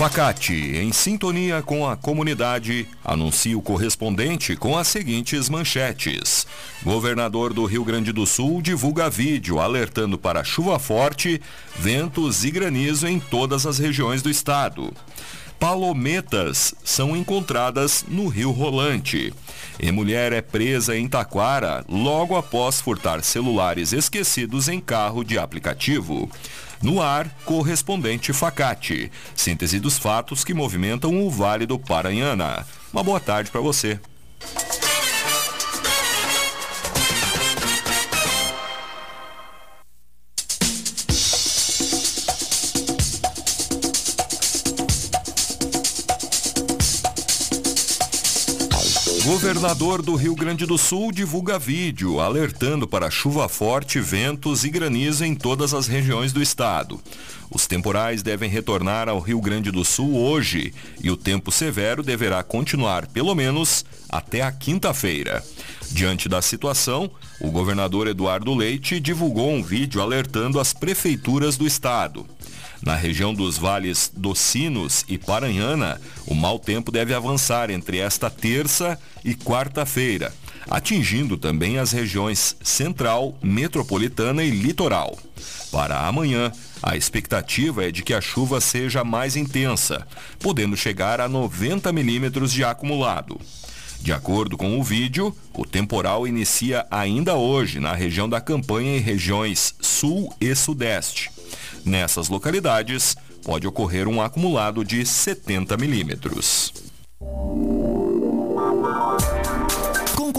Facate, em sintonia com a comunidade, anuncia o correspondente com as seguintes manchetes. Governador do Rio Grande do Sul divulga vídeo alertando para chuva forte, ventos e granizo em todas as regiões do estado. Palometas são encontradas no Rio Rolante. E mulher é presa em Taquara logo após furtar celulares esquecidos em carro de aplicativo. No ar, correspondente Facate. Síntese dos fatos que movimentam o Vale do Paranhana. Uma boa tarde para você. Governador do Rio Grande do Sul divulga vídeo alertando para chuva forte, ventos e granizo em todas as regiões do estado. Os temporais devem retornar ao Rio Grande do Sul hoje e o tempo severo deverá continuar pelo menos até a quinta-feira. Diante da situação, o governador Eduardo Leite divulgou um vídeo alertando as prefeituras do estado. Na região dos vales dos Sinos e Paranhana, o mau tempo deve avançar entre esta terça e quarta-feira, atingindo também as regiões central, metropolitana e litoral. Para amanhã, a expectativa é de que a chuva seja mais intensa, podendo chegar a 90 milímetros de acumulado. De acordo com o vídeo, o temporal inicia ainda hoje na região da campanha em regiões sul e sudeste. Nessas localidades, pode ocorrer um acumulado de 70 milímetros.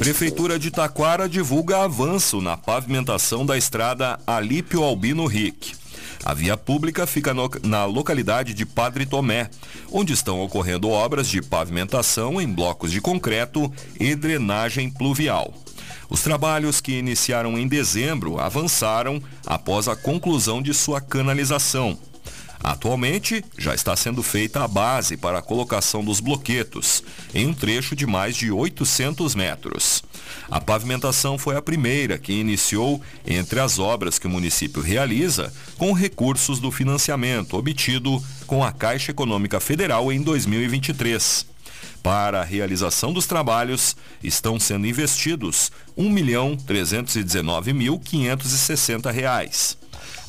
Prefeitura de Taquara divulga avanço na pavimentação da estrada Alípio Albino Rick. A via pública fica no, na localidade de Padre Tomé, onde estão ocorrendo obras de pavimentação em blocos de concreto e drenagem pluvial. Os trabalhos que iniciaram em dezembro avançaram após a conclusão de sua canalização. Atualmente, já está sendo feita a base para a colocação dos bloquetos, em um trecho de mais de 800 metros. A pavimentação foi a primeira que iniciou entre as obras que o município realiza com recursos do financiamento obtido com a Caixa Econômica Federal em 2023. Para a realização dos trabalhos, estão sendo investidos R$ 1.319.560.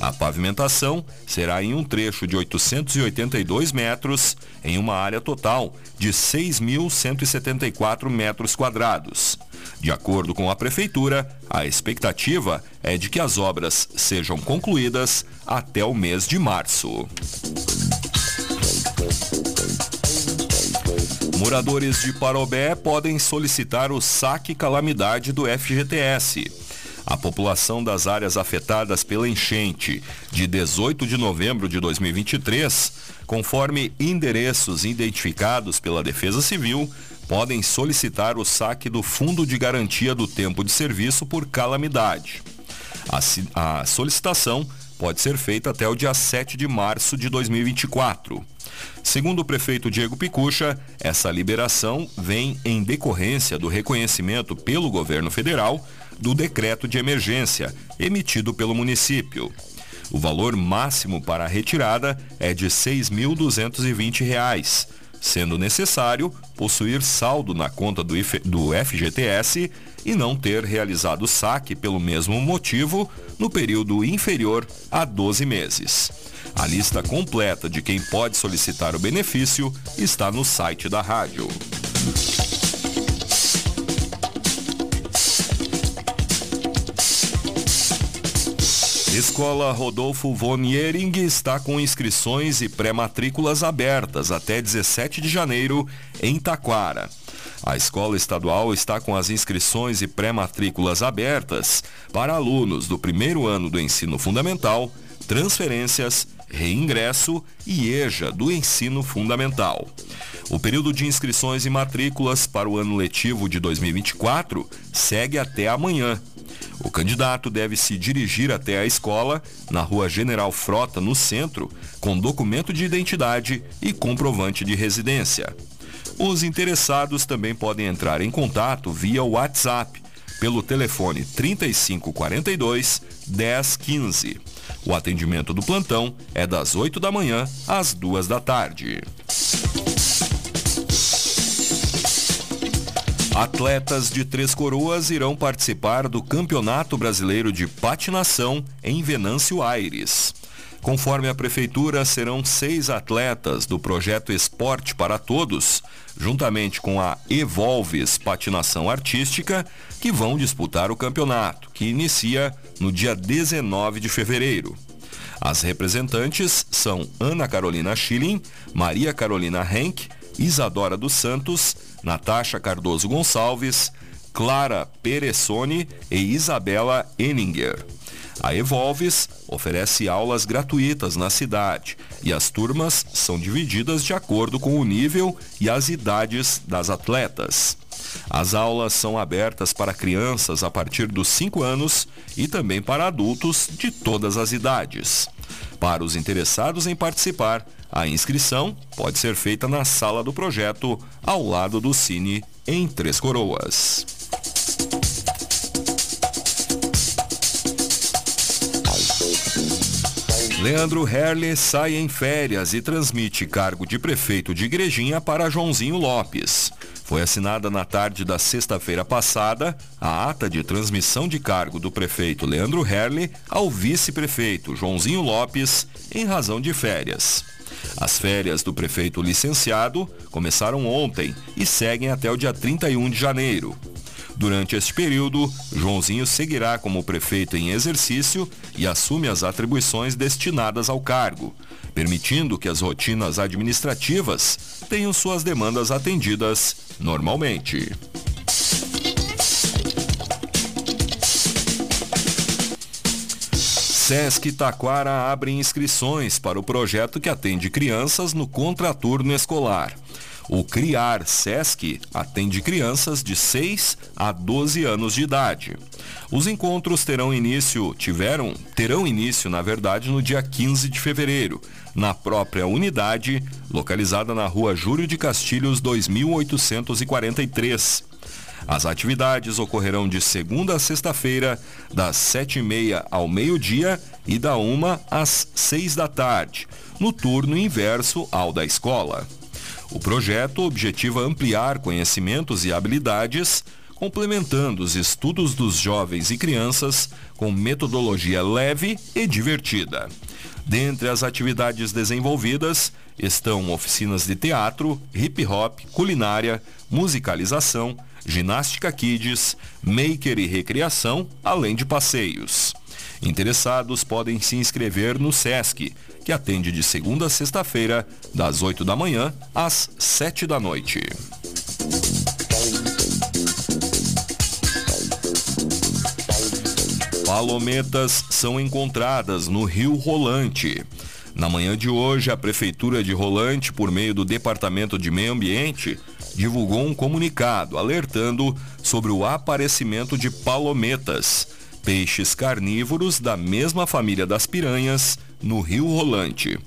A pavimentação será em um trecho de 882 metros, em uma área total de 6.174 metros quadrados. De acordo com a Prefeitura, a expectativa é de que as obras sejam concluídas até o mês de março. Moradores de Parobé podem solicitar o saque calamidade do FGTS. A população das áreas afetadas pela enchente de 18 de novembro de 2023, conforme endereços identificados pela Defesa Civil, podem solicitar o saque do Fundo de Garantia do Tempo de Serviço por calamidade. A, solicitação pode ser feita até o dia 7 de março de 2024. Segundo o prefeito Diego Picucha, essa liberação vem em decorrência do reconhecimento pelo governo federal do decreto de emergência emitido pelo município. O valor máximo para a retirada é de R$ 6.220, sendo necessário possuir saldo na conta do, do FGTS e não ter realizado saque pelo mesmo motivo no período inferior a 12 meses. A lista completa de quem pode solicitar o benefício está no site da rádio. Escola Rodolfo von Ehring está com inscrições e pré-matrículas abertas até 17 de janeiro em Taquara. A escola estadual está com as inscrições e pré-matrículas abertas para alunos do primeiro ano do ensino fundamental, transferências, reingresso e EJA do ensino fundamental. O período de inscrições e matrículas para o ano letivo de 2024 segue até amanhã, o candidato deve se dirigir até a escola, na rua General Frota, no centro, com documento de identidade e comprovante de residência. Os interessados também podem entrar em contato via WhatsApp, pelo telefone 3542 1015. O atendimento do plantão é das 8 da manhã às 2 da tarde. Atletas de Três Coroas irão participar do Campeonato Brasileiro de Patinação em Venâncio Aires. Conforme a Prefeitura, serão seis atletas do projeto Esporte para Todos, juntamente com a Evolves Patinação Artística, que vão disputar o campeonato, que inicia no dia 19 de fevereiro. As representantes são Ana Carolina Schilling, Maria Carolina Henck, Isadora dos Santos, Natasha Cardoso Gonçalves, Clara Peressoni e Isabela Eninger. A Evolves oferece aulas gratuitas na cidade e as turmas são divididas de acordo com o nível e as idades das atletas. As aulas são abertas para crianças a partir dos 5 anos e também para adultos de todas as idades. Para os interessados em participar, a inscrição pode ser feita na sala do projeto, ao lado do Cine, em Três Coroas. Leandro Herle sai em férias e transmite cargo de prefeito de Igrejinha para Joãozinho Lopes. Foi assinada na tarde da sexta-feira passada a ata de transmissão de cargo do prefeito Leandro Herle ao vice-prefeito Joãozinho Lopes em razão de férias. As férias do prefeito licenciado começaram ontem e seguem até o dia 31 de janeiro. Durante este período, Joãozinho seguirá como prefeito em exercício e assume as atribuições destinadas ao cargo, permitindo que as rotinas administrativas tenham suas demandas atendidas normalmente. Sesc Taquara abre inscrições para o projeto que atende crianças no contraturno escolar. O CRIAR SESC atende crianças de 6 a 12 anos de idade. Os encontros terão início, tiveram, terão início, na verdade, no dia 15 de fevereiro, na própria unidade, localizada na rua Júlio de Castilhos 2843. As atividades ocorrerão de segunda a sexta-feira, das sete e meia ao meio-dia e da uma às seis da tarde, no turno inverso ao da escola. O projeto objetiva ampliar conhecimentos e habilidades, complementando os estudos dos jovens e crianças com metodologia leve e divertida. Dentre as atividades desenvolvidas estão oficinas de teatro, hip hop, culinária, musicalização, ginástica kids, maker e recreação, além de passeios. Interessados podem se inscrever no SESC, que atende de segunda a sexta-feira, das 8 da manhã às 7 da noite. Palometas são encontradas no Rio Rolante. Na manhã de hoje, a Prefeitura de Rolante, por meio do Departamento de Meio Ambiente, divulgou um comunicado alertando sobre o aparecimento de palometas, peixes carnívoros da mesma família das piranhas, no Rio Rolante.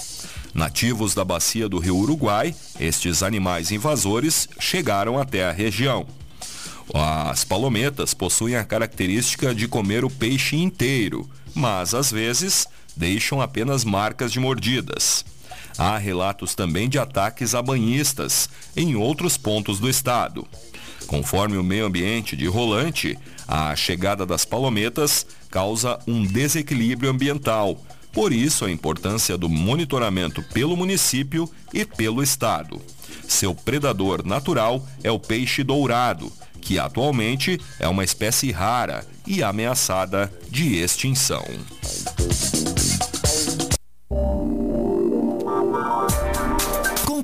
Nativos da bacia do Rio Uruguai, estes animais invasores chegaram até a região. As palometas possuem a característica de comer o peixe inteiro, mas às vezes deixam apenas marcas de mordidas. Há relatos também de ataques a banhistas em outros pontos do estado. Conforme o meio ambiente de Rolante, a chegada das palometas causa um desequilíbrio ambiental. Por isso, a importância do monitoramento pelo município e pelo estado. Seu predador natural é o peixe dourado, que atualmente é uma espécie rara e ameaçada de extinção.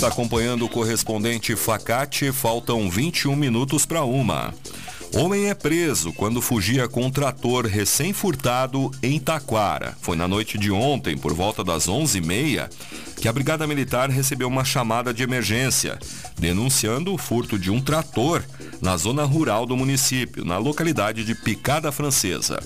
está acompanhando o correspondente Facate, faltam 21 minutos para uma. Homem é preso quando fugia com trator recém-furtado em Taquara. Foi na noite de ontem, por volta das 11h30, que a Brigada Militar recebeu uma chamada de emergência, denunciando o furto de um trator na zona rural do município, na localidade de Picada Francesa.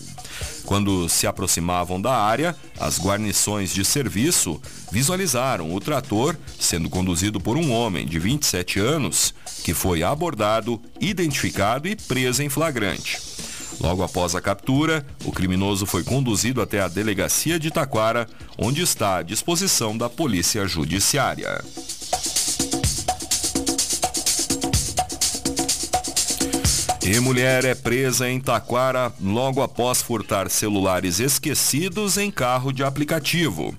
Quando se aproximavam da área, as guarnições de serviço visualizaram o trator sendo conduzido por um homem de 27 anos, que foi abordado, identificado e preso em flagrante. Logo após a captura, o criminoso foi conduzido até a delegacia de Taquara, onde está à disposição da Polícia Judiciária. E mulher é presa em Taquara logo após furtar celulares esquecidos em carro de aplicativo.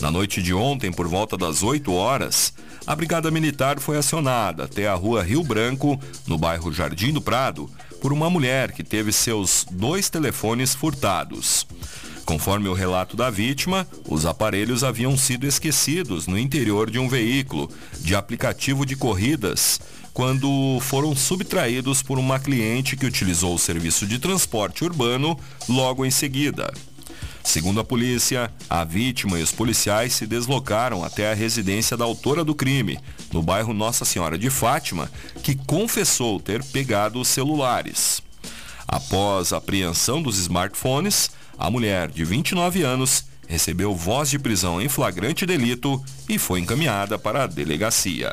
Na noite de ontem, por volta das 8 horas, a Brigada Militar foi acionada até a rua Rio Branco, no bairro Jardim do Prado, por uma mulher que teve seus dois telefones furtados. Conforme o relato da vítima, os aparelhos haviam sido esquecidos no interior de um veículo de aplicativo de corridas quando foram subtraídos por uma cliente que utilizou o serviço de transporte urbano logo em seguida. Segundo a polícia, a vítima e os policiais se deslocaram até a residência da autora do crime, no bairro Nossa Senhora de Fátima, que confessou ter pegado os celulares. Após a apreensão dos smartphones, a mulher de 29 anos recebeu voz de prisão em flagrante delito e foi encaminhada para a delegacia.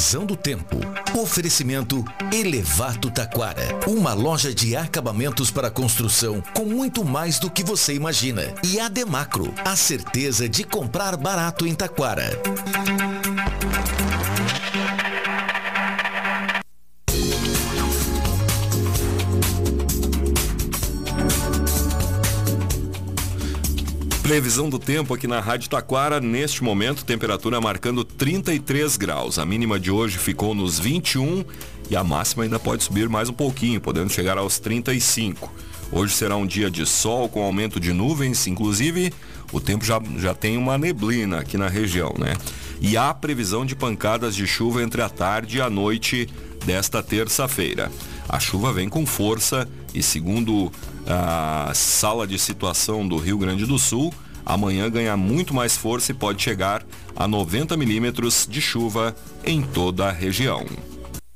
Previsão do tempo. Oferecimento Elevato Taquara. Uma loja de acabamentos para construção com muito mais do que você imagina. E a Demacro. A certeza de comprar barato em Taquara. Previsão do tempo aqui na Rádio Taquara, neste momento, temperatura marcando 33 graus. A mínima de hoje ficou nos 21 e a máxima ainda pode subir mais um pouquinho, podendo chegar aos 35. Hoje será um dia de sol com aumento de nuvens, inclusive o tempo já, já tem uma neblina aqui na região, né? E há previsão de pancadas de chuva entre a tarde e a noite desta terça-feira. A chuva vem com força e, segundo a sala de situação do Rio Grande do Sul, amanhã ganha muito mais força e pode chegar a 90 milímetros de chuva em toda a região.